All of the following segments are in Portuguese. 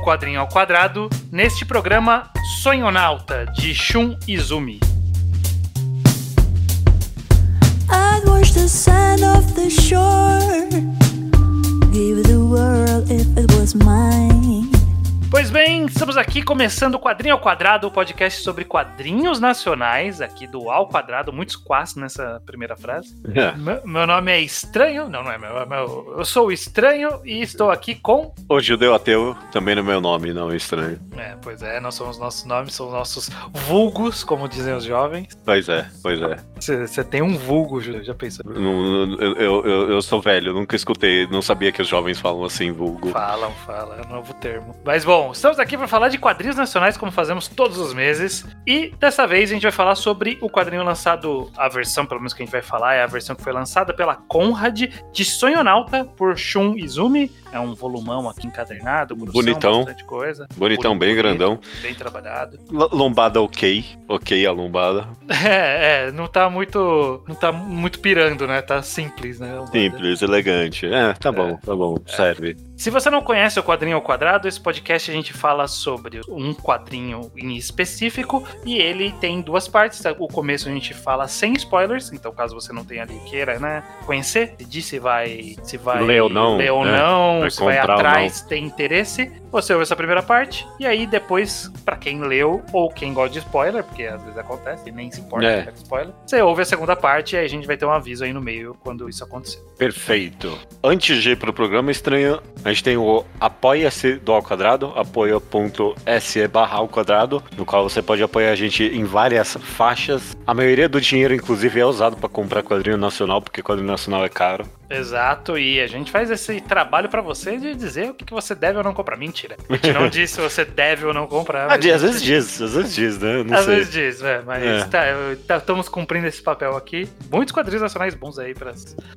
Quadrinho ao Quadrado, neste programa Sonhonauta, de Shun Izumi. I'd watch the sand off the shore Give the world if it was mine Pois bem, estamos aqui começando o Quadrinho ao Quadrado, o podcast sobre quadrinhos nacionais, aqui do Ao Quadrado, muitos quase nessa primeira frase. É. Meu, meu, nome é Estranho, não, não é meu, é meu, eu sou o Estranho e estou aqui com... O Judeu Ateu, também no meu nome, não é Estranho. É, pois é, não são os nossos nomes, são os nossos vulgos, como dizem os jovens. Pois é, pois é. Você tem um vulgo, Judeu, já pensou? Não, eu, eu, eu, sou velho, nunca escutei, não sabia que os jovens falam assim, vulgo. Falam, falam, é um novo termo. Mas bom, Bom, estamos aqui para falar de quadrinhos nacionais, como fazemos todos os meses. E dessa vez a gente vai falar sobre o quadrinho lançado, a versão, pelo menos que a gente vai falar, é a versão que foi lançada pela Conrad de Sonhonauta por Shun Izumi. É um volumão aqui encadernado, bonitão, bastante coisa. Bonitão, bem grandão. Bem trabalhado. L lombada ok, ok a lombada. É, é, não tá muito, não tá muito pirando, né? Tá simples, né? Simples, elegante. É, tá bom, tá bom, é. serve. Se você não conhece o Quadrinho ao Quadrado, esse podcast a gente fala sobre um quadrinho em específico e ele tem duas partes. O começo a gente fala sem spoilers, então caso você não tenha ali queira, né, conhecer, decidir se vai se vai ler ou não, ler ou né? não vai se vai atrás, tem interesse, você ouve essa primeira parte, e aí depois, para quem leu ou quem gosta de spoiler, porque às vezes acontece e nem se importa é. com spoiler, você ouve a segunda parte e aí a gente vai ter um aviso aí no meio quando isso acontecer. Perfeito. Antes de ir pro programa estranho, a gente tem o Apoia-se do Ao Quadrado, apoia.se barra ao quadrado, no qual você pode apoiar a gente em várias faixas. A maioria do dinheiro, inclusive, é usado para comprar quadrinho nacional, porque quadrinho nacional é caro. Exato, e a gente faz esse trabalho para você de dizer o que, que você deve ou não comprar. Mentira. A gente não diz se você deve ou não comprar. Ah, às vezes diz, às vezes diz, né? Não às sei. vezes diz, é, mas é. Tá, tá, estamos cumprindo esse papel aqui. Muitos quadrinhos nacionais bons aí pra.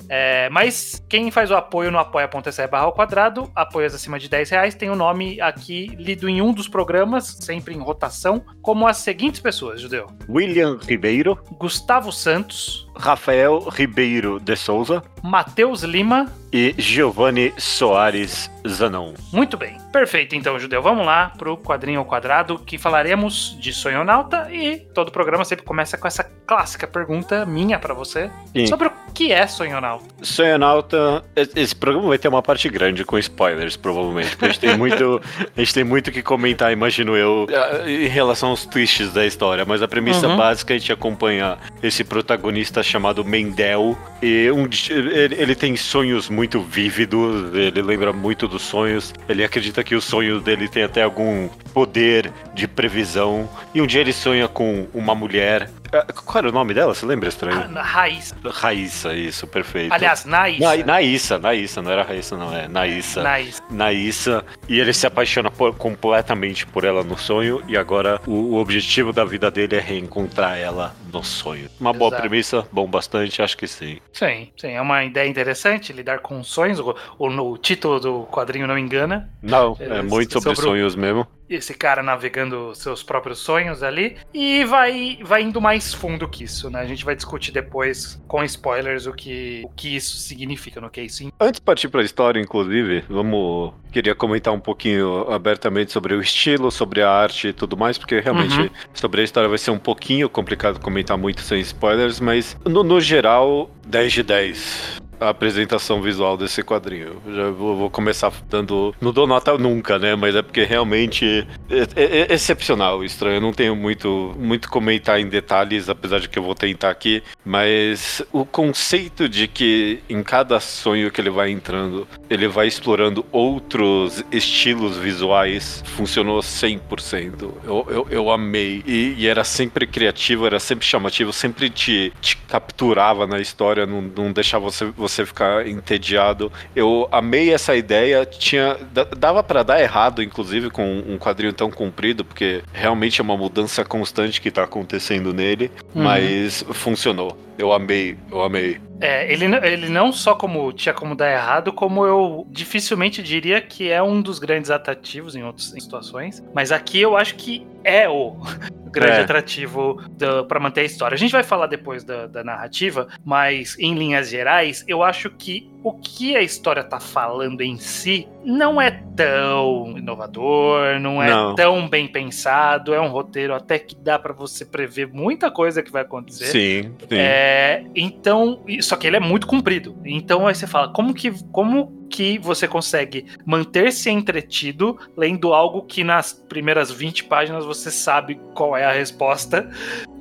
É, mas quem faz o apoio no apoia.se barra ao quadrado, apoios acima de 10 reais, tem o nome aqui lido em um dos programas, sempre em rotação, como as seguintes pessoas, Judeu. William Ribeiro. Gustavo Santos. Rafael Ribeiro de Souza. Matheus Lima e Giovanni Soares Zanon. Muito bem. Perfeito, então, Judeu. Vamos lá pro quadrinho ao quadrado que falaremos de Sonhonauta e todo o programa sempre começa com essa clássica pergunta minha para você Sim. sobre o que é Sonhonauta. Sonhonauta, esse programa vai ter uma parte grande com spoilers, provavelmente, porque a gente tem muito, a gente tem muito que comentar, imagino eu, em relação aos twists da história, mas a premissa uhum. básica é a gente acompanha esse protagonista chamado Mendel e um, ele, ele tem sonhos muito muito vívido, ele lembra muito dos sonhos. Ele acredita que os sonhos dele têm até algum poder de previsão. E um dia ele sonha com uma mulher ah, qual era o nome dela? Você lembra, estranho? Ah, Raíssa. Raíssa, isso, perfeito. Aliás, Naíssa. Na, Naíssa, Naíssa, não era Raíssa, não, é Naíssa. Naíssa. Naíssa. E ele se apaixona por, completamente por ela no sonho, e agora o, o, objetivo da vida dele é reencontrar ela no sonho. Uma Exato. boa premissa, bom bastante, acho que sim. Sim, sim, é uma ideia interessante, lidar com sonhos. O, o, o título do quadrinho não engana. Não, é, é muito sobre, sobre sonhos mesmo esse cara navegando seus próprios sonhos ali e vai vai indo mais fundo que isso, né? A gente vai discutir depois com spoilers o que o que isso significa no que é isso. Antes de partir para a história, inclusive, vamos queria comentar um pouquinho abertamente sobre o estilo, sobre a arte e tudo mais, porque realmente uhum. sobre a história vai ser um pouquinho complicado comentar muito sem spoilers, mas no, no geral 10 de 10 a apresentação visual desse quadrinho. Já vou, vou, começar dando. Não dou nota nunca, né? Mas é porque realmente é, é, é excepcional, estranho. Eu não tenho muito, muito comentar em detalhes, apesar de que eu vou tentar aqui. Mas o conceito de que em cada sonho que ele vai entrando, ele vai explorando outros estilos visuais, funcionou 100%. Eu, eu, eu amei. E, e era sempre criativo, era sempre chamativo, sempre te, te capturava na história, não, não deixava você, você você ficar entediado. Eu amei essa ideia, tinha dava para dar errado, inclusive com um quadrinho tão comprido, porque realmente é uma mudança constante que tá acontecendo nele, uhum. mas funcionou. Eu amei, eu amei. É, ele, ele não só como tinha como dar errado, como eu dificilmente diria que é um dos grandes atrativos em outras situações. Mas aqui eu acho que é o grande é. atrativo para manter a história. A gente vai falar depois da, da narrativa, mas em linhas gerais, eu acho que o que a história tá falando em si não é tão inovador, não é não. tão bem pensado, é um roteiro até que dá para você prever muita coisa que vai acontecer. Sim, sim. É, então, só que ele é muito comprido. Então aí você fala, como que como que você consegue manter-se entretido lendo algo que nas primeiras 20 páginas você sabe qual é a resposta.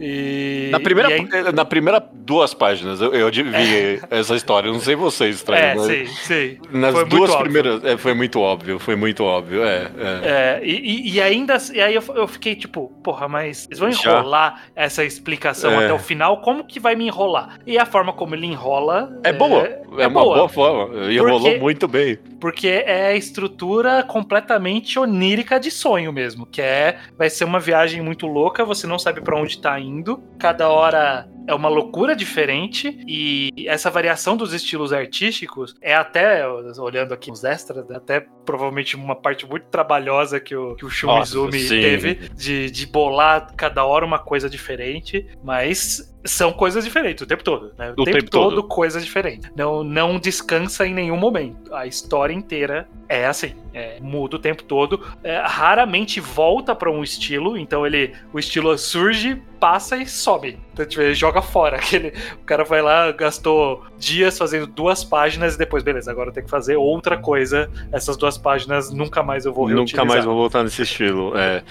E, na, primeira, e aí... na primeira duas páginas eu, eu adivinhei é. essa história. não sei vocês, estranho. É, sim, sim. Nas foi duas primeiras. É, foi muito óbvio, foi muito óbvio. É, é. é e, e, ainda. E aí eu, eu, fiquei tipo, porra, mas eles vão enrolar Já. essa explicação é. até o final? Como que vai me enrolar? E a forma como ele enrola. É boa. É, é uma boa, boa forma. Enrolou porque, muito bem. Porque é a estrutura completamente onírica de sonho mesmo. Que é. Vai ser uma viagem muito louca, você não sabe para onde tá indo. Cada hora é uma loucura diferente e essa variação dos estilos artísticos é até, olhando aqui os extras, é até provavelmente uma parte muito trabalhosa que o, que o Shumizumi teve de, de bolar cada hora uma coisa diferente, mas são coisas diferentes o tempo todo, né? O, o tempo, tempo, todo, todo coisas diferentes. Não, não descansa em nenhum momento. A história inteira é assim, é, muda o tempo todo. É, raramente volta para um estilo, então ele, o estilo surge, passa e sobe. Então, tipo, ele joga fora. Aquele, o cara vai lá, gastou dias fazendo duas páginas e depois, beleza, agora tem que fazer outra coisa. Essas duas páginas nunca mais eu vou reutilizar. Nunca mais vou voltar nesse estilo. É.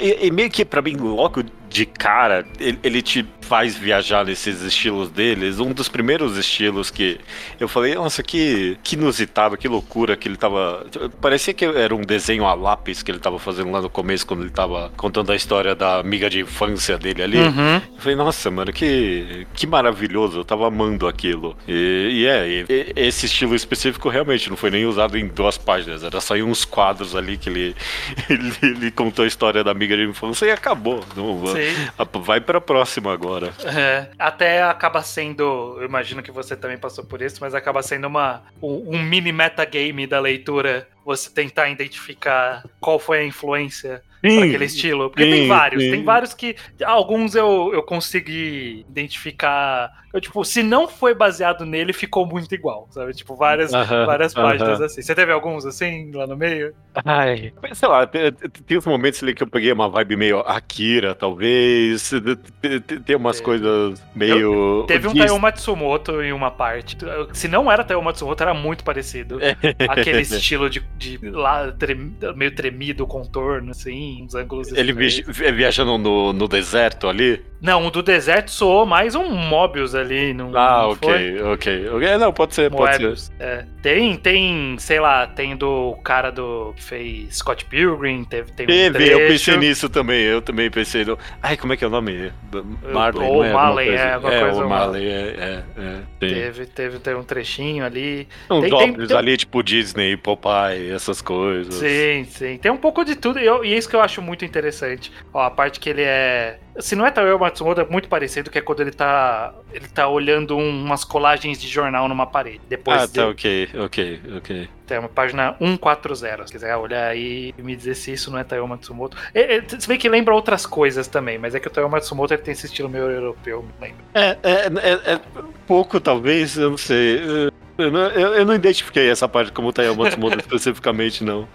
E, e meio que para mim, logo de cara, ele, ele, te faz viajar nesses estilos deles. Um dos primeiros estilos que eu falei, nossa, que, que inusitado, que loucura que ele tava. Parecia que era um desenho a lápis que ele tava fazendo lá no começo, quando ele tava contando a história da amiga de infância dele ali. Uhum. Eu falei, nossa, mano, que, que maravilhoso, eu tava amando aquilo. E, e é, e, esse estilo específico realmente não foi nem usado em duas páginas, era só em uns quadros ali que ele, ele, ele contou a história da amiga de infância e acabou. Não, Vai pra próxima agora. É, até acaba sendo, eu imagino que você também passou por isso, mas acaba sendo uma, um, um mini metagame da leitura Twitter. Você tentar identificar qual foi a influência para aquele estilo. Porque sim, tem vários, sim. tem vários que. Alguns eu, eu consegui identificar. Eu, tipo, se não foi baseado nele, ficou muito igual, sabe? Tipo, várias, uh -huh, várias páginas uh -huh. assim. Você teve alguns assim lá no meio? Ai. Sei lá, tem uns momentos ali que eu peguei uma vibe meio Akira, talvez. Tem umas é. coisas meio. Eu, teve um Taiyo Matsumoto em uma parte. Se não era Taiyo Matsumoto, era muito parecido. Aquele estilo de de lá trem, meio tremido o contorno, assim, uns ângulos. Ele vi, viajando no, no deserto ali? Não, o do deserto soou mais um Mobius ali. Não, ah, não ok, ok, ok. Não, pode ser, Moebius. pode ser. É. Tem, tem, sei lá, tem do cara do que fez Scott Pilgrim, teve, tem teve, um eu pensei nisso também, eu também pensei no... Ai, como é que é o nome? Marley, Ou é? Marley, é, alguma é, coisa. O Marley, é, é, é teve, teve, teve um trechinho ali. Um tem, tem, tem, ali, tipo Disney, Popeye, essas coisas. Sim, sim. Tem um pouco de tudo. E, eu, e é isso que eu acho muito interessante. Ó, a parte que ele é. Se não é Taiyo Matsumoto, é muito parecido, que é quando ele tá. Ele tá olhando um, umas colagens de jornal numa parede. Depois ah, tá, de... ok, ok, ok. Tem uma página 140. Se quiser olhar aí e me dizer se isso não é Taiyo Matsumoto. É, é, se bem que lembra outras coisas também, mas é que o Taiyo Matsumoto ele tem esse estilo meio europeu, me lembra. É, é, é, é pouco, talvez, eu não sei. Eu não, eu, eu não identifiquei essa parte como Taiyo Matsumoto especificamente, não.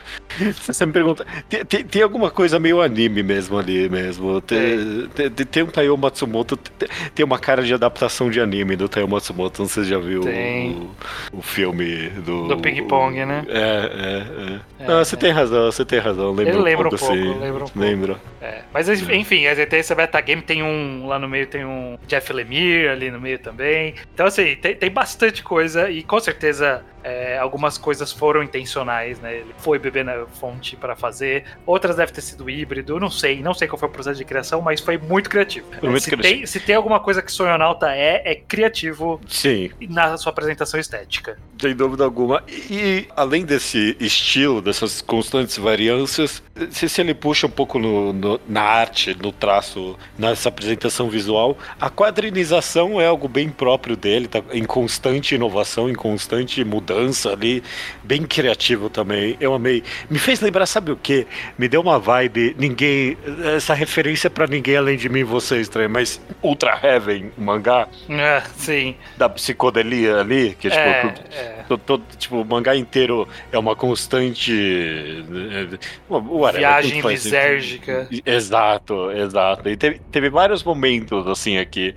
Você me pergunta. Tem, tem, tem, alguma coisa meio anime mesmo ali mesmo. Tem, tem, tem um Taiyo Matsumoto. Tem, uma cara de adaptação de anime do Taiyo Matsumoto. Não sei se já viu o, o, filme do. Do Ping Pong, né? É, é, é. é não, você é. tem razão, você tem razão. Lembra Ele lembra um pouco, um pouco, lembra um pouco. Lembra. É. Mas enfim, tem esse metagame, tem um. Lá no meio tem um Jeff Lemire ali no meio também. Então, assim, tem, tem bastante coisa e com certeza é, algumas coisas foram intencionais, né? Ele foi beber na fonte para fazer, outras devem ter sido híbrido, não sei, não sei qual foi o processo de criação, mas foi muito criativo. Foi muito se, criativo. Tem, se tem alguma coisa que Sonhonauta é, é criativo Sim. na sua apresentação estética. Sem dúvida alguma. E além desse estilo, dessas constantes variâncias, se, se ele puxa um pouco no, no, na arte, no traço, nessa apresentação visual, a quadrinização é algo bem próprio dele, tá em constante inovação, em constante mudança ali, bem criativo também. Eu amei. Me fez lembrar, sabe o que? Me deu uma vibe, ninguém. Essa referência para ninguém além de mim e você, estranho, mas Ultra Heaven, o mangá. É, sim. Da psicodelia ali, que tipo, é, é. Todo, todo, tipo, o mangá inteiro é uma constante. Whatever, Viagem lisérgica. Exato, exato. E teve, teve vários momentos assim aqui.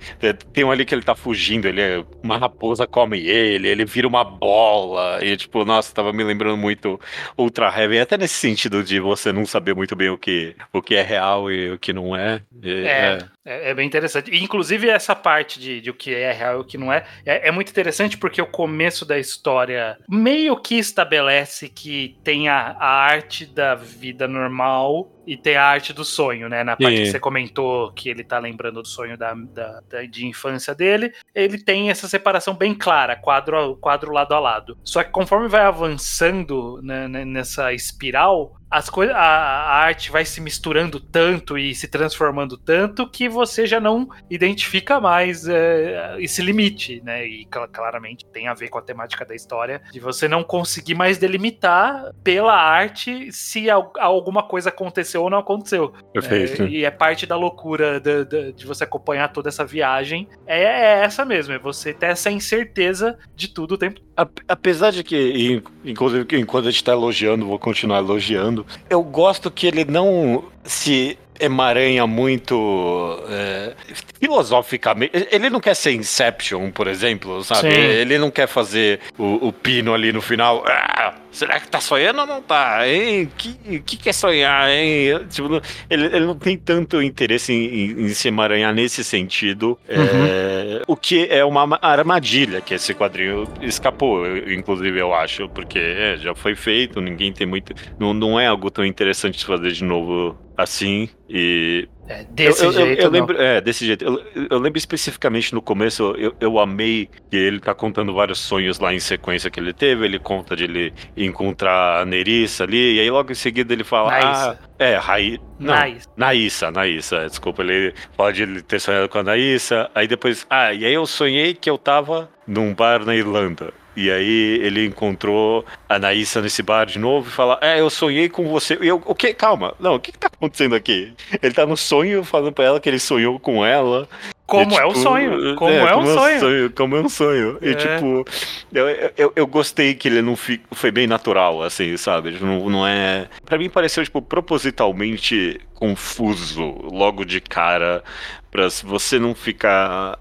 Tem um ali que ele tá fugindo, ele é. Uma raposa come ele, ele vira uma bola. E tipo, nossa, tava me lembrando muito Ultra Heaven, até nesse sentido de você não saber muito bem o que, o que é real e o que não é. E, é, é, é. bem interessante. inclusive, essa parte de, de o que é real e o que não é, é, é muito interessante porque o começo da história meio que estabelece que tem a, a arte da vida normal e tem a arte do sonho, né? Na parte que você comentou que ele tá lembrando do sonho da, da, da, de infância dele, ele tem essa separação bem clara, quadro, quadro lado a lado. Só que conforme vai avançando né, nessa espiral, as coisas, a, a, arte vai se misturando tanto e se transformando tanto que você já não identifica mais é, esse limite, né? E claramente tem a ver com a temática da história de você não conseguir mais delimitar pela arte se alguma coisa aconteceu ou não aconteceu. Perfeito. É, e é parte da loucura de, de, de, você acompanhar toda essa viagem. É, é, essa mesmo, é você ter essa incerteza de tudo o tempo. Apesar de que, inclusive, enquanto a gente tá elogiando, vou continuar elogiando eu gosto que ele não se emaranha muito é, filosoficamente. Ele não quer ser Inception, por exemplo, sabe? Sim. Ele não quer fazer o, o pino ali no final. Ah, será que tá sonhando ou não tá? Hein? Que, que, que é sonhar, hein? Tipo, ele, ele não tem tanto interesse em, em, em se emaranhar nesse sentido. É, uhum. É, o que é uma armadilha que esse quadrinho escapou, inclusive, eu acho, porque é, já foi feito, ninguém tem muito. Não, não é algo tão interessante de fazer de novo assim. E é, desse eu, jeito. Eu, eu lembro, é, desse jeito. Eu, eu, lembro especificamente no começo, eu, eu amei que ele tá contando vários sonhos lá em sequência que ele teve. Ele conta de ele encontrar a Nerissa ali, e aí logo em seguida ele fala. Ah, é, Raí. Não. Naissa, Naissa, é, desculpa, ele pode ter sonhado com a Naissa. Aí depois. Ah, e aí eu sonhei que eu tava num bar na Irlanda. E aí ele encontrou a Naissa nesse bar de novo e fala: É, eu sonhei com você. E eu, o que? Calma, não, o que, que tá acontecendo aqui? Ele tá no sonho falando pra ela que ele sonhou com ela. Como e, tipo, é o sonho. Como é, é um sonho. sonho. Como é um sonho. É. E tipo, eu, eu, eu, gostei que ele não fi, foi bem natural, assim, sabe? Não, não é. Pra mim pareceu, tipo, propositalmente confuso logo de cara. Pra você não ficar.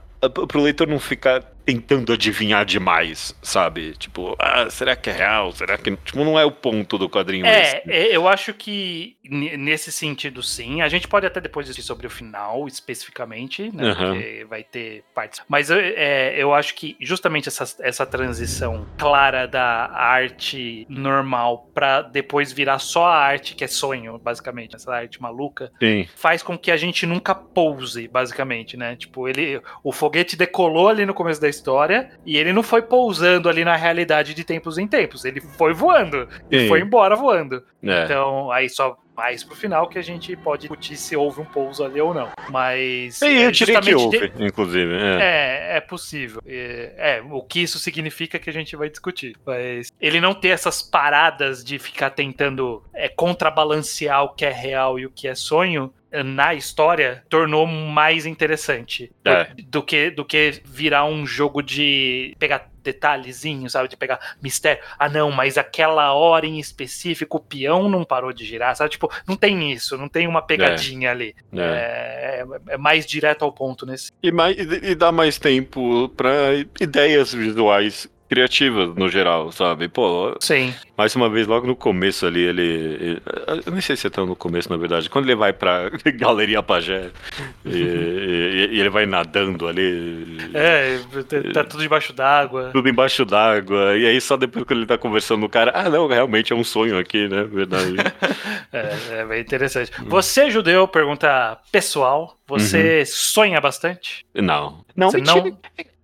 Pro leitor não ficar tentando adivinhar demais, sabe? Tipo, ah, será que é real? Será que. Tipo, não é o ponto do quadrinho. É, esse. eu acho que nesse sentido, sim. A gente pode até depois discutir sobre o final, especificamente, né? Uhum. Porque vai ter partes. Mas é, eu acho que justamente essa, essa transição clara da arte normal para depois virar só a arte que é sonho, basicamente, essa arte maluca, sim. faz com que a gente nunca pouse, basicamente, né? Tipo, ele. O foguete decolou ali no começo da história e ele não foi pousando ali na realidade de tempos em tempos. Ele foi voando. E foi embora voando. É. Então, aí só mais pro final que a gente pode discutir se houve um pouso ali ou não. Mas. E é, eu diria que houve, de... inclusive. É, é, é possível. É, é, o que isso significa que a gente vai discutir. Mas ele não ter essas paradas de ficar tentando é, contrabalancear o que é real e o que é sonho na história tornou mais interessante é. do, que do que virar um jogo de pegar detalhezinhos, sabe, de pegar mistério. Ah, não, mas aquela hora em específico o peão não parou de girar, sabe? Tipo, não tem isso, não tem uma pegadinha é. ali. É. é. É, mais direto ao ponto nesse. E, mais, e dá mais tempo para ideias visuais criativas no geral, sabe? Pô, Sim. mais uma vez, logo no começo ali, ele. ele eu nem sei se é tão no começo, na verdade. Quando ele vai pra Galeria Pajé e, e, e ele vai nadando ali. É, tá tudo debaixo d'água. Tudo embaixo d'água. E aí, só depois que ele tá conversando com o cara, ah, não, realmente é um sonho aqui, né? Verdade. é, é bem interessante. Você, judeu, pergunta pessoal. Você uhum. sonha bastante? Não. Não, Você mentira. não.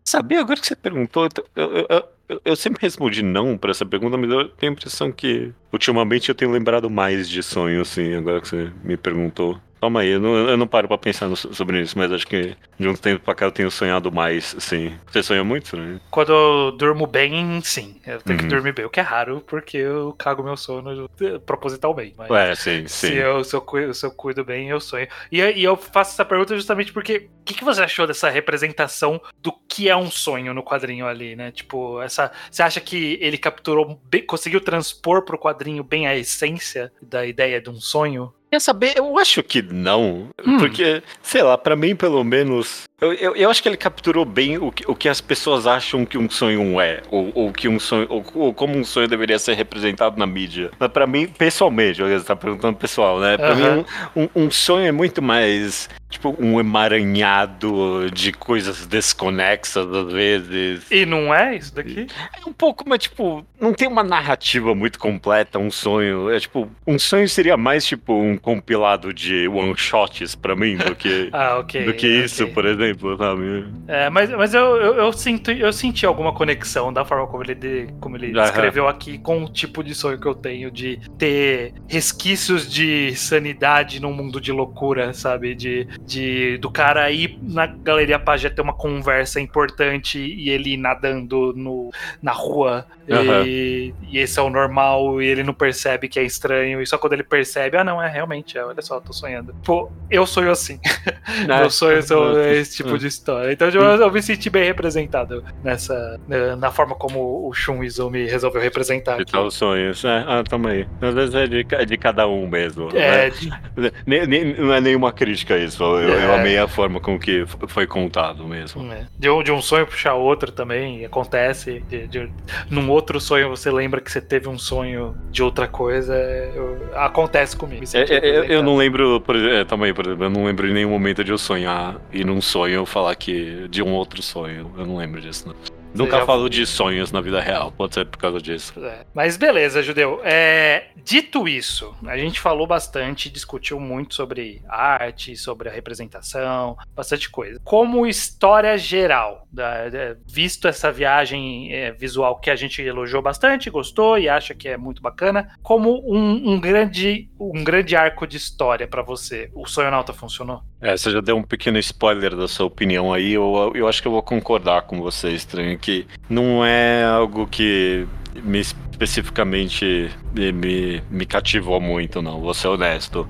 Sabia, agora que você perguntou, eu, eu, eu, eu, eu sempre respondi não para essa pergunta, mas eu tenho a impressão que ultimamente eu tenho lembrado mais de sonho, assim, agora que você me perguntou. Calma aí, eu não, eu não paro pra pensar no, sobre isso, mas acho que de um tempo pra cá eu tenho sonhado mais, sim. Você sonha muito, né? Quando eu durmo bem, sim. Eu tenho uhum. que dormir bem, o que é raro, porque eu cago meu sono propositalmente. Mas é, sim, sim. Se eu, se eu, cuido, se eu cuido bem, eu sonho. E, e eu faço essa pergunta justamente porque o que, que você achou dessa representação do que é um sonho no quadrinho ali, né? Tipo, essa. Você acha que ele capturou, bem, conseguiu transpor pro quadrinho bem a essência da ideia de um sonho? Quer saber? Eu acho que não. Hum. Porque, sei lá, para mim, pelo menos, eu, eu, eu, acho que ele capturou bem o que, o que as pessoas acham que um sonho é, ou, ou que um sonho, ou, ou, como um sonho deveria ser representado na mídia. Mas pra mim, pessoalmente, você tá perguntando pessoal, né? Pra uhum. mim, um, um, um, sonho é muito mais, tipo, um emaranhado de coisas desconexas, às vezes. E não é isso daqui? É um pouco, mas, tipo, não tem uma narrativa muito completa, um sonho. É, tipo, um sonho seria mais, tipo, um compilado de one-shots pra mim, do que, ah, okay, do que okay. isso, por exemplo sabe? É, mas, mas eu, eu, eu, sinto, eu senti alguma conexão da forma como ele, de, como ele escreveu aqui com o tipo de sonho que eu tenho de ter resquícios de sanidade num mundo de loucura, sabe? De, de do cara ir na Galeria Pajé ter uma conversa importante e ele nadando no, na rua Uhum. E, e, esse é o normal, e ele não percebe que é estranho, e só quando ele percebe, ah, não, é realmente, é, olha só, tô sonhando. Pô, eu sonho assim. É. Meus sonhos são esse tipo de história. Então eu, eu, me senti bem representado nessa. Né, na forma como o Shun Izumi resolveu representar. De tal sonhos, é, ah, tamo aí. Às vezes é de, de cada um mesmo. É, né? de... não é nenhuma crítica isso. Eu, é. eu amei a forma com que foi contado mesmo. É. De, um, de um sonho puxar outro também acontece. De, de, num outro sonho você lembra que você teve um sonho de outra coisa, eu, acontece comigo. É, é, eu não lembro, por, é, também, por exemplo, eu não lembro em nenhum momento de eu sonhar e num sonho eu falar que de um outro sonho. Eu não lembro disso, não. Nunca já... falo de sonhos na vida real, pode ser por causa disso. É. Mas beleza, Judeu. É, dito isso, a gente falou bastante, discutiu muito sobre arte, sobre a representação, bastante coisa. Como história geral, da, da, visto essa viagem é, visual que a gente elogiou bastante, gostou e acha que é muito bacana, como um, um grande, um grande arco de história para você, o Sonhonauta funcionou? É, você já deu um pequeno spoiler da sua opinião aí, eu, eu acho que eu vou concordar com você, Estranho, não é algo que me especificamente me, me, me, cativou muito, não, vou ser honesto.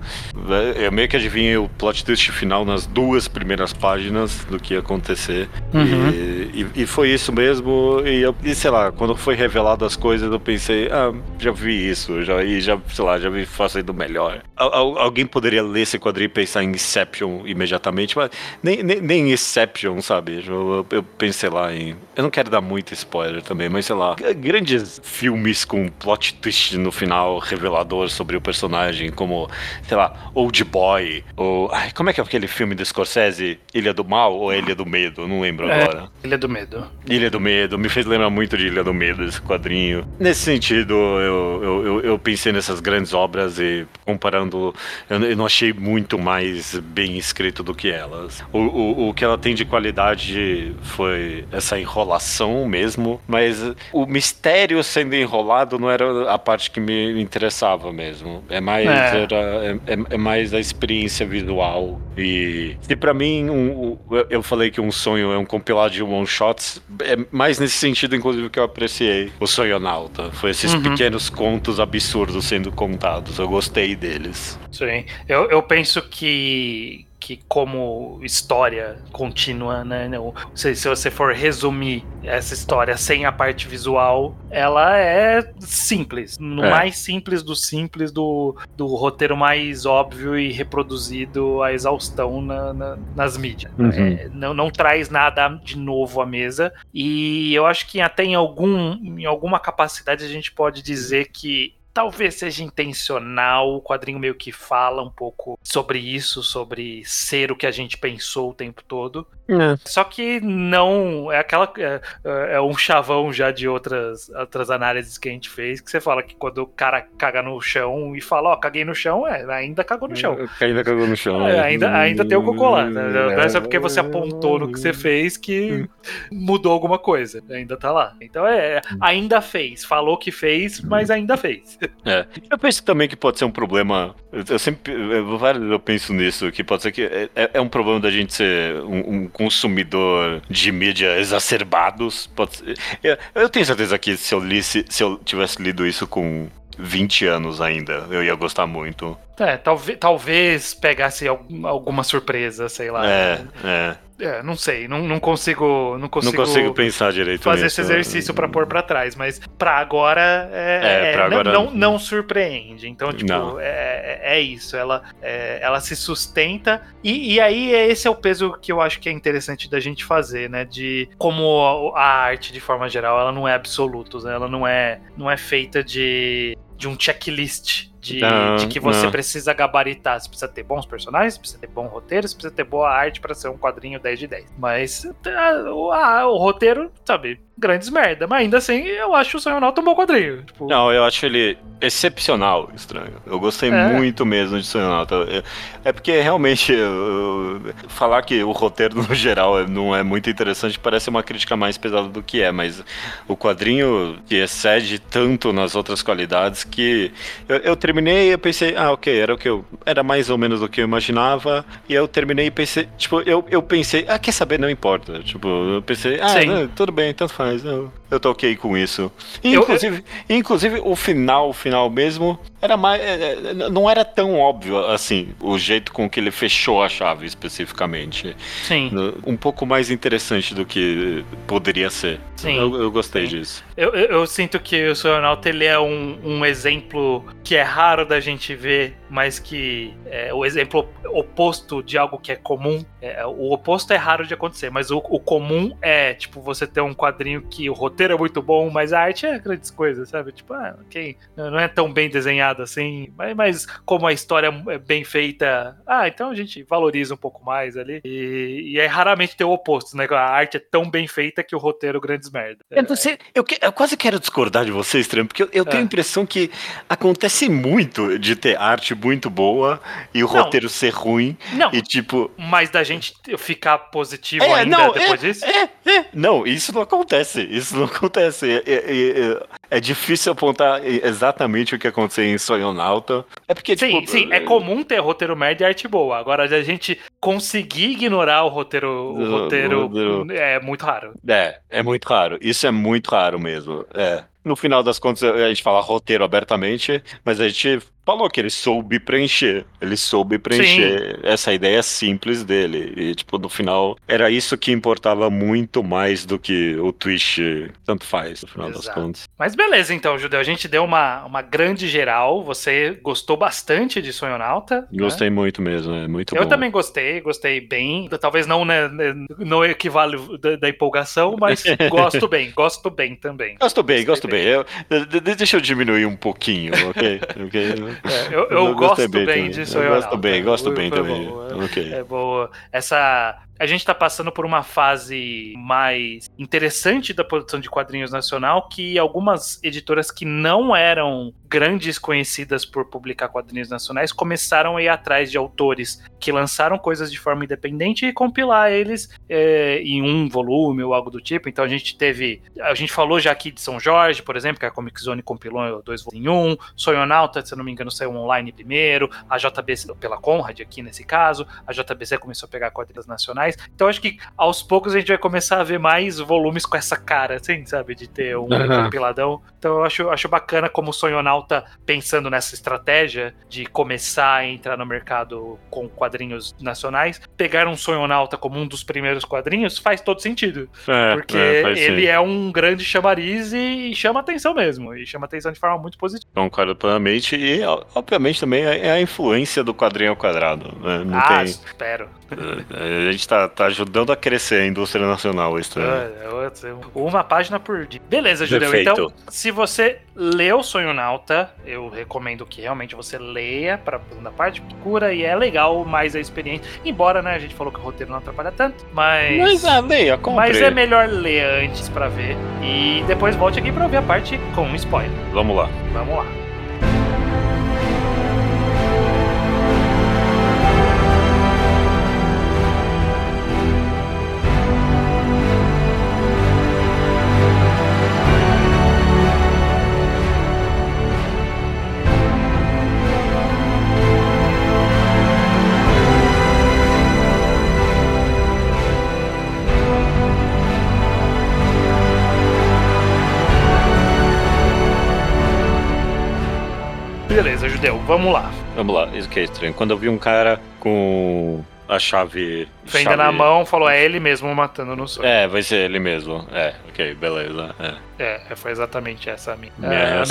Eu meio que adivinhei o plot twist final nas duas primeiras páginas do que ia acontecer. Uhum. E, e, e, foi isso mesmo. E, eu, e sei lá, quando foi revelado as coisas, eu pensei, ah, já vi isso, já, e já, sei lá, já vi fazendo melhor. Al, alguém poderia ler esse quadrinho e pensar em Inception imediatamente, mas nem, nem, nem Inception, sabe? Eu, eu pensei lá em. Eu não quero dar muito spoiler também, mas sei lá, grandes filmes com plot twist no final revelador sobre o personagem, como, sei lá, Old Boy, ou. Ai, como é que é aquele filme do Scorsese? Ilha do Mal ou Ilha do Medo? Não lembro é, agora. Ilha do Medo. Ilha do Medo, me fez lembrar muito de Ilha do Medo, esse quadrinho. Nesse sentido, eu, eu, eu, eu pensei nessas grandes obras e comparando, eu, eu, não achei muito mais bem escrito do que elas. O, o, o que ela tem de qualidade foi essa enrolação mesmo, mas o mistério sendo enrolado não era a parte que me interessava mesmo. É mais, é. Era, é, é, é mais a experiência visual. E se para mim um, eu falei que um sonho é um compilado de one shots, é mais nesse sentido, inclusive, que eu apreciei o Sonhonauta. Foi esses uhum. pequenos contos absurdos sendo contados. Eu gostei deles. Sim. Eu, eu penso que que como história contínua, né? Se, se você for resumir essa história sem a parte visual, ela é simples. No é. mais simples do simples, do, do roteiro mais óbvio e reproduzido à exaustão na, na, nas mídias. Uhum. É, não, não traz nada de novo à mesa. E eu acho que até em, algum, em alguma capacidade a gente pode dizer que talvez seja intencional, o quadrinho meio que fala um pouco sobre isso, sobre ser o que a gente pensou o tempo todo. É. Só que não é aquela é, é, um chavão já de outras outras análises que a gente fez que você fala que quando o cara caga no chão e fala, ó, oh, caguei no chão, é, ainda cagou no chão. Ainda cagou no chão. É, ainda, ainda tem o cocô lá. Né? Não é só porque você apontou no que você fez que mudou alguma coisa. Ainda tá lá. Então é, ainda fez. Falou que fez, mas ainda fez. É. Eu penso também que pode ser um problema. Eu sempre. Eu, eu penso nisso, que pode ser que é, é, é um problema da gente ser um, um consumidor de mídia exacerbados. Pode ser, eu, eu, tenho certeza que se eu, lisse, se eu tivesse lido isso com 20 anos ainda, eu ia gostar muito. É, talvez, talvez pegasse alguma surpresa, sei lá. É, é. É, não sei, não, não consigo, não consigo. Não consigo pensar direito Fazer nisso. esse exercício para pôr para trás, mas para agora é, é, pra agora... Não, não, não, surpreende. Então, tipo, não. É, é isso. Ela, é, ela se sustenta e, e aí esse é o peso que eu acho que é interessante da gente fazer, né? De como a arte de forma geral, ela não é absoluta, né? Ela não é, não é feita de de um checklist de, não, de que você não. precisa gabaritar. Você precisa ter bons personagens, precisa ter bom roteiro, você precisa ter boa arte para ser um quadrinho 10 de 10. Mas a, a, o roteiro, sabe, grandes merda. Mas ainda assim, eu acho o Sonhonauta um bom quadrinho. Tipo... Não, eu acho ele excepcional, estranho. Eu gostei é. muito mesmo de Sonhonauta. É, é porque realmente eu, falar que o roteiro no geral não é muito interessante parece uma crítica mais pesada do que é, mas o quadrinho que excede tanto nas outras qualidades que eu, eu terminei e eu pensei, ah, ok, era o que eu. Era mais ou menos o que eu imaginava. E eu terminei e pensei, tipo, eu, eu pensei, ah, quer saber, não importa. Tipo, eu pensei, ah, não, tudo bem, tanto faz. Eu, eu tô ok com isso. Inclusive, eu, inclusive o final, o final mesmo, era mais. É, é, não era tão óbvio assim, o jeito com que ele fechou a chave especificamente. Sim. Um pouco mais interessante do que poderia ser. Sim. Eu, eu gostei Sim. disso. Eu, eu, eu, sinto que o Sonalto ele é um, um exemplo que é raro da gente ver, mas que é o exemplo oposto de algo que é comum. É, o oposto é raro de acontecer, mas o, o comum é, tipo, você ter um quadrinho que o roteiro é muito bom, mas a arte é grandes coisas, sabe? Tipo, ah, ok, não é tão bem desenhado assim, mas, mas como a história é bem feita, ah, então a gente valoriza um pouco mais ali. E, e é raramente ter o oposto, né? A arte é tão bem feita que o roteiro grandes merda. Eu, não sei, eu, eu quase quero discordar de vocês, Tram, porque eu, eu tenho é. a impressão que acontece muito de ter arte muito boa e o não, roteiro ser ruim. Não. E tipo. Mas da gente ficar positivo é, ainda não, depois é, disso? É, é. Não, isso não acontece. Isso não acontece. É, é, é, é difícil apontar exatamente o que aconteceu em Sonhonauta. É porque, sim, tipo, sim, é comum ter roteiro médio e arte boa. Agora, a gente conseguir ignorar o roteiro, o roteiro, o roteiro é muito raro. É, é muito raro. Isso é muito raro mesmo. É. No final das contas, a gente fala roteiro abertamente, mas a gente falou que ele soube preencher. Ele soube preencher Sim. essa ideia simples dele. E, tipo, no final, era isso que importava muito mais do que o twist tanto faz, no final Exato. das contas. Mas beleza, então, Judeu. A gente deu uma, uma grande geral. Você gostou bastante de Sonhonauta. Né? Gostei né? muito mesmo, é muito Eu bom. também gostei, gostei bem. Talvez não né, né no equivale da, da, empolgação, mas gosto bem, gosto bem também. Gosto bem, gosto bem. bem. Eu, deixa eu diminuir um pouquinho, ok? okay? É, eu, eu, eu gosto bem, bem disso. Eu gosto bem, gosto bem também. É boa. Essa a gente está passando por uma fase mais interessante da produção de quadrinhos nacional que algumas editoras que não eram grandes conhecidas por publicar quadrinhos nacionais começaram a ir atrás de autores que lançaram coisas de forma independente e compilar eles é, em um volume ou algo do tipo. Então a gente teve, a gente falou já aqui de São Jorge, por exemplo, que a Comic Zone compilou dois volumes em um, Sonhonauta, se eu não me engano, saiu online primeiro, a JBC pela Conrad aqui nesse caso, a JBC começou a pegar quadrinhos nacionais mais. Então acho que aos poucos a gente vai começar a ver mais volumes com essa cara, assim, sabe? De ter um uhum. compiladão. Então eu acho, acho bacana como o Sonhonauta pensando nessa estratégia de começar a entrar no mercado com quadrinhos nacionais. Pegar um Sonhonauta como um dos primeiros quadrinhos faz todo sentido. É, porque é, ele sim. é um grande chamariz e chama atenção mesmo. E chama atenção de forma muito positiva. Concordo plenamente. E, obviamente, também é, é a influência do quadrinho ao quadrado. Né? Não ah, tem... espero. É, a gente tá, tá ajudando a crescer a indústria nacional, isso é, é Uma página por dia. Beleza, Judeu. Então, se você leu Sonhonauta, eu recomendo que realmente você leia pra segunda parte, cura e é legal mais a experiência. Embora, né, a gente falou que o roteiro não atrapalha tanto, mas. Mas, ah, leia, compre. Mas é melhor ler antes pra ver. E depois volte aqui pra ver a parte com spoiler. Vamos lá. Vamos lá. Vamos lá. Vamos lá, isso que é estranho. Quando eu vi um cara com a chave. Fenda chave... na mão, falou, é ele mesmo matando no sonho. É, vai ser ele mesmo. É, ok, beleza. É, é foi exatamente essa a minha. minha é, a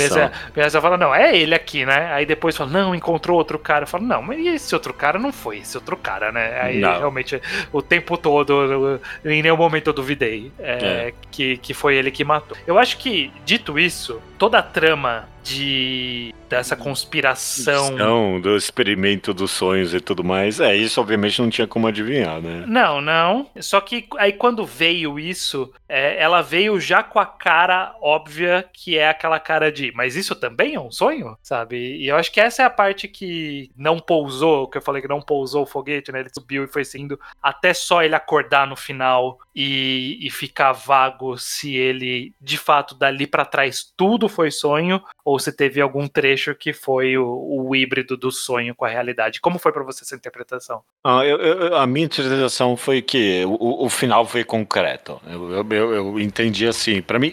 minha fala, não, é ele aqui, né? Aí depois fala, não, encontrou outro cara. Eu falo, não, mas esse outro cara não foi esse outro cara, né? Aí não. realmente, o tempo todo, em nenhum momento eu duvidei é, é. Que, que foi ele que matou. Eu acho que, dito isso, toda a trama de dessa conspiração. Não, do experimento dos sonhos e tudo mais. É, isso obviamente não tinha como adivinhar, né? Não, não. Só que aí quando veio isso, é, ela veio já com a cara óbvia, que é aquela cara de, mas isso também é um sonho? Sabe? E eu acho que essa é a parte que não pousou, que eu falei que não pousou o foguete, né? Ele subiu e foi sendo até só ele acordar no final e, e ficar vago se ele de fato dali para trás tudo foi sonho ou se teve algum trecho que foi o, o híbrido do sonho com a realidade. Como foi para você essa interpretação? Ah, eu, eu, a minha interpretação foi que o, o final foi concreto. Eu, eu, eu entendi assim. Para mim,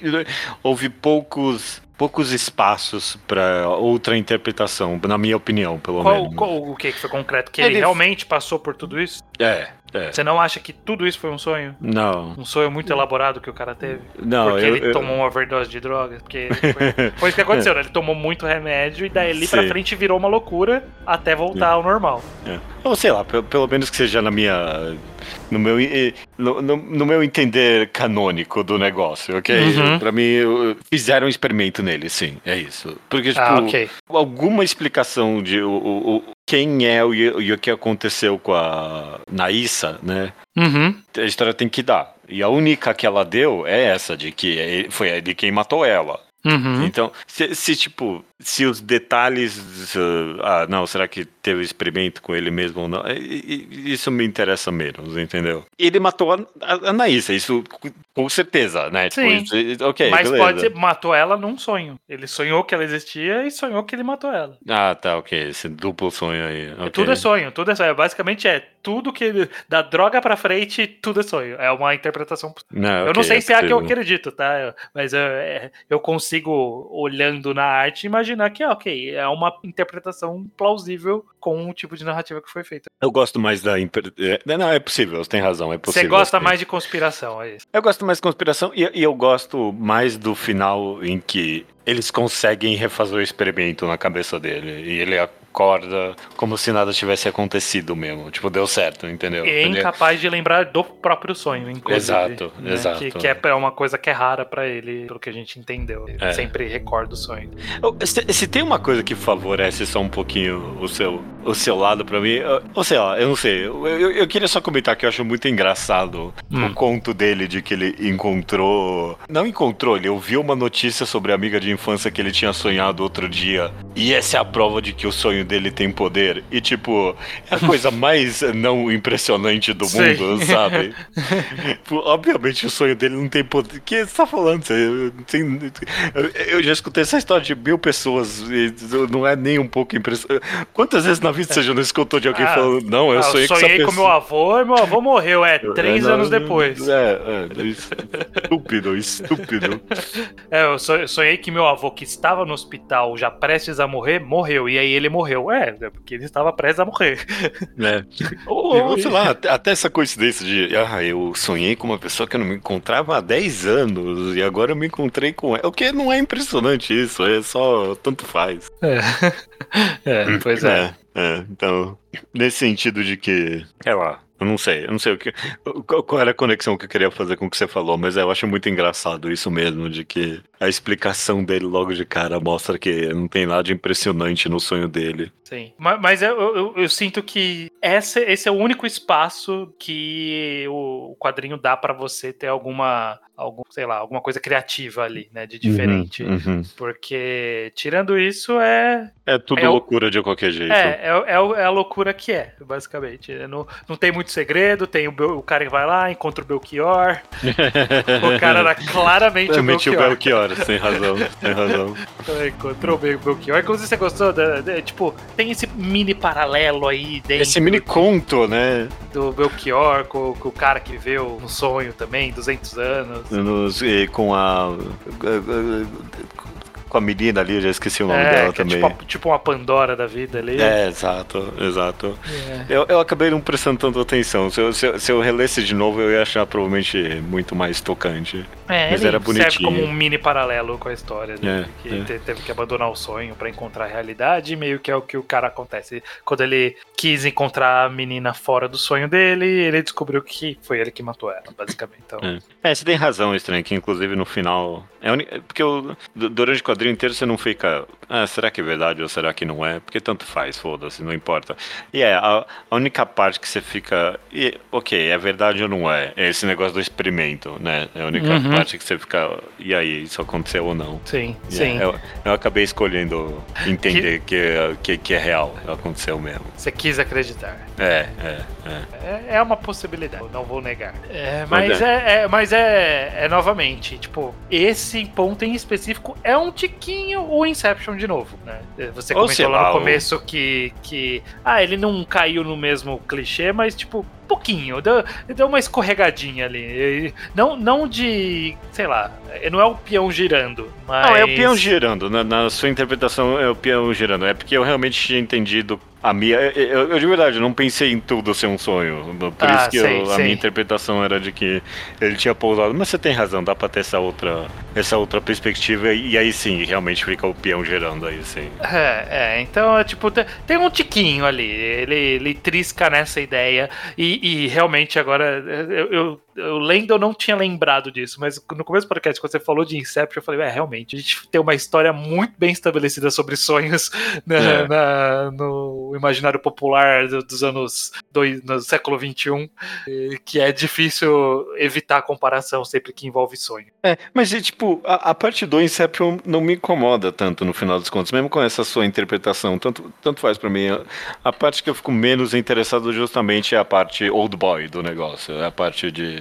houve poucos poucos espaços para outra interpretação, na minha opinião, pelo qual, menos. Qual, o que, que foi concreto? Que ele, ele realmente passou por tudo isso? É, é. Você não acha que tudo isso foi um sonho? Não. Um sonho muito elaborado que o cara teve? Não, Porque eu, ele eu... tomou uma overdose de drogas. Porque foi, foi isso que aconteceu, né? Ele tomou muito remédio e daí ali pra frente virou uma loucura até voltar é. ao normal. É. Ou sei lá, pelo, pelo menos que seja na minha no meu, no, no, no, meu entender canônico do negócio, ok? Uhum. Pra mim, fizeram um experimento nele, sim, é isso. Porque, ah, tipo, ah, okay. alguma explicação de o, o, quem é o, e o que aconteceu com a Naissa, né? Uhum. A história tem que dar. E a única que ela deu é essa, de que é, foi de quem matou ela. Uhum. Então, se, se, tipo, se os detalhes. Uh, ah, não, será que teve experimento com ele mesmo ou não? Isso me interessa menos, entendeu? Ele matou a, a, a Naísa, isso com certeza, né? Tipo, Sim. Tipo, ok, Mas beleza. pode ser, matou ela num sonho. Ele sonhou que ela existia e sonhou que ele matou ela. Ah, tá, ok. Esse duplo sonho aí. Okay. Tudo é sonho, tudo é sonho. Basicamente é tudo que. Da droga pra frente, tudo é sonho. É uma interpretação. Não, eu okay, não sei é se é a que eu acredito, tá? Mas eu, é, eu consigo, olhando na arte, imaginar que, ok, é uma interpretação plausível com o tipo de narrativa que foi feita. Eu gosto mais da. É, não, é possível, você tem razão, é possível. Você gosta assim. mais de conspiração, é isso. Eu gosto mais de conspiração e, e eu gosto mais do final em que eles conseguem refazer o experimento na cabeça dele. E ele acorda como se nada tivesse acontecido mesmo. Tipo, deu certo, entendeu? E é incapaz de lembrar do próprio sonho, inclusive. Exato, né? exato. Que, que, é uma coisa que é rara para ele, pelo que a gente entendeu. Ele é. sempre recorda o sonho. Se, se, tem uma coisa que favorece só um pouquinho o seu, o seu lado para mim, ou sei lá, eu não sei. Eu, eu, eu, queria só comentar que eu acho muito engraçado hum. o conto dele de que ele encontrou. Não encontrou, ele ouviu uma notícia sobre a amiga de infância que ele tinha sonhado outro dia. E essa é a prova de que o sonho dele tem poder. E, tipo, é a coisa mais não impressionante do Sim. mundo, sabe? Obviamente o sonho dele não tem poder. O que você tá falando? Eu já escutei essa história de mil pessoas e não é nem um pouco impressionante. Quantas vezes na vida você já não escutou de alguém ah, falando, não, eu ah, sonhei, eu sonhei com, com meu avô e meu avô morreu, é, três não, anos depois. É, é, estúpido, estúpido. É, eu sonhei que meu avô, que estava no hospital já prestes a morrer, morreu. E aí ele morreu. É, é, porque ele estava prestes a morrer. É. ou, ou, sei lá, até essa coincidência de, ah, eu sonhei com uma pessoa que eu não me encontrava há 10 anos e agora eu me encontrei com ela. O que não é impressionante isso, é só tanto faz. É, é pois é. é. É, então, nesse sentido de que, sei lá, eu não sei, eu não sei o que. Qual era a conexão que eu queria fazer com o que você falou, mas eu acho muito engraçado isso mesmo, de que a explicação dele logo de cara mostra que não tem nada de impressionante no sonho dele. Sim. Mas, mas eu, eu, eu, sinto que essa, esse é o único espaço que o quadrinho dá para você ter alguma algum, sei lá, alguma coisa criativa ali, né, de diferente. Uhum, uhum. Porque, tirando isso, é... É tudo é loucura o, de qualquer jeito. É, é, é, é, a loucura que é, basicamente. Não, não tem muito segredo, tem o, o cara que vai lá, encontra o Belchior. o cara era claramente o Belchior. o Belchior, sem razão, sem razão. encontrou o Belchior. Inclusive, você gostou, da, da, tipo, tem esse mini paralelo aí dentro. Esse mini conto, né? Do Belchior com, com o cara que viveu um sonho também, 200 anos nos, com a com a menina ali, eu já esqueci o nome é, dela é também. É tipo, tipo, uma Pandora da vida ali. É, exato, exato. É. Eu, eu acabei não prestando tanta atenção. Se eu, se, eu, se eu relesse de novo, eu ia achar provavelmente muito mais tocante. É, Mas era bonitinho. serve como um mini paralelo com a história. Né? É, que é. teve que abandonar o sonho para encontrar a realidade, meio que é o que o cara acontece. Quando ele quis encontrar a menina fora do sonho dele, ele descobriu que foi ele que matou ela, basicamente. Então... É. é você tem razão, estranho, que inclusive no final. É un... Porque eu, durante o quadrinho inteiro você não fica. Ah, será que é verdade ou será que não é? Porque tanto faz, foda-se, não importa. E é, a, a, única parte que você fica. E, ok, é verdade ou não é? É esse negócio do experimento, né? É a única uhum. parte que você fica. E aí, isso aconteceu ou não? Sim, e sim. É, eu, eu, acabei escolhendo entender que... Que, que, que, é real, aconteceu mesmo. Você quis acreditar. É, é, é. É, é uma possibilidade, não vou negar. É, mas é. é, mas é, é novamente, tipo, esse ponto em específico é um tiquinho o Inception de novo, né? Você comentou lá, lá no começo que, que. Ah, ele não caiu no mesmo clichê, mas tipo, pouquinho, deu, deu uma escorregadinha ali. Não, não de, sei lá, não é o peão girando, mas... Não, é o peão girando, na, na sua interpretação é o peão girando, é porque eu realmente tinha entendido a minha, eu, eu, de verdade, não pensei em tudo ser um sonho. Por ah, isso que sei, eu, a minha interpretação era de que ele tinha pousado. Mas você tem razão, dá pra ter essa outra, essa outra perspectiva. E aí sim, realmente fica o peão gerando aí, sim. É, é então, é, tipo, tem um tiquinho ali. Ele, ele trisca nessa ideia. E, e realmente agora eu, eu eu lendo, eu não tinha lembrado disso, mas no começo do podcast, quando você falou de Inception, eu falei, é, realmente, a gente tem uma história muito bem estabelecida sobre sonhos né, é. na, no imaginário popular dos anos dois, no século XXI, que é difícil evitar a comparação sempre que envolve sonho. É, mas tipo, a, a parte do Inception não me incomoda tanto no final dos contos, mesmo com essa sua interpretação, tanto, tanto faz para mim. A, a parte que eu fico menos interessado justamente é a parte old boy do negócio, é a parte de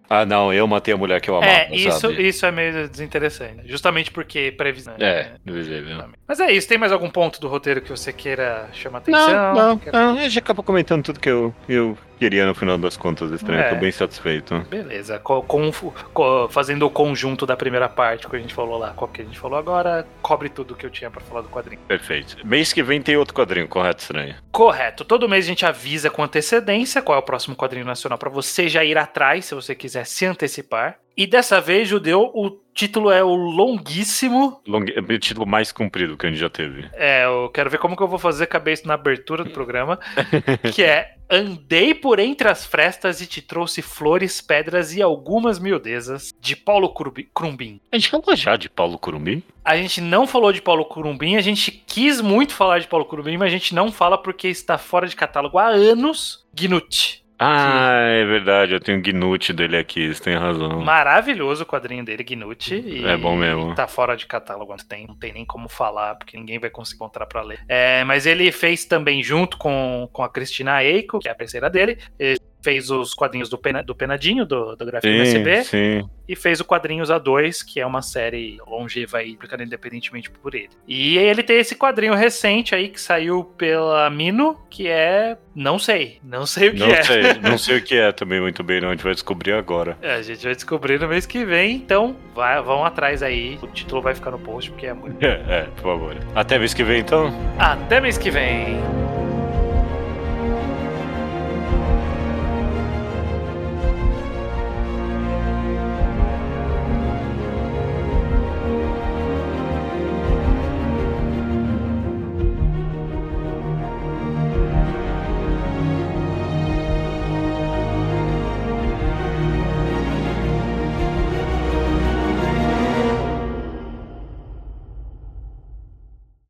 ah, não, eu matei a mulher que eu amava. É, isso, sabe? isso é meio desinteressante. Justamente porque previsão. É, visível. Mas é isso. Tem mais algum ponto do roteiro que você queira chamar atenção? Não, não. Quer... não a gente acaba comentando tudo que eu, eu queria no final das contas, estranho. É. Tô bem satisfeito. Beleza. Com, com, fazendo o conjunto da primeira parte que a gente falou lá, qual que a gente falou agora, cobre tudo que eu tinha para falar do quadrinho. Perfeito. Mês que vem tem outro quadrinho, correto, estranho? Correto. Todo mês a gente avisa com antecedência qual é o próximo quadrinho nacional para você já ir atrás, se você quiser se antecipar. E dessa vez, Judeu, o título é o longuíssimo. Long... É o título mais comprido que a gente já teve. É, eu quero ver como que eu vou fazer cabeça na abertura do programa. que é Andei por entre as frestas e te trouxe flores, pedras e algumas miudezas de Paulo Crumbin. A gente falou já de Paulo Crumbin? A gente não falou de Paulo Curumbim, a gente quis muito falar de Paulo Curumbim, mas a gente não fala porque está fora de catálogo há anos. Gnut. Ah, é verdade, eu tenho o Gnut dele aqui, você tem razão. Maravilhoso o quadrinho dele, Gnut. É bom mesmo. Tá fora de catálogo, não tem, não tem nem como falar, porque ninguém vai conseguir encontrar pra ler. É, mas ele fez também junto com, com a Cristina Eiko, que é a parceira dele, ele fez os quadrinhos do, Pena, do Penadinho, do, do Gráfico. Sim e fez o Quadrinhos A2, que é uma série longeva aí, publicada independentemente por ele. E ele tem esse quadrinho recente aí que saiu pela Mino, que é. Não sei. Não sei o que não é. Sei, não sei o que é também muito bem, não. A gente vai descobrir agora. É, a gente vai descobrir no mês que vem, então vai, vão atrás aí. O título vai ficar no post, porque é muito. É, é, por favor. Até mês que vem, então. Até mês que vem.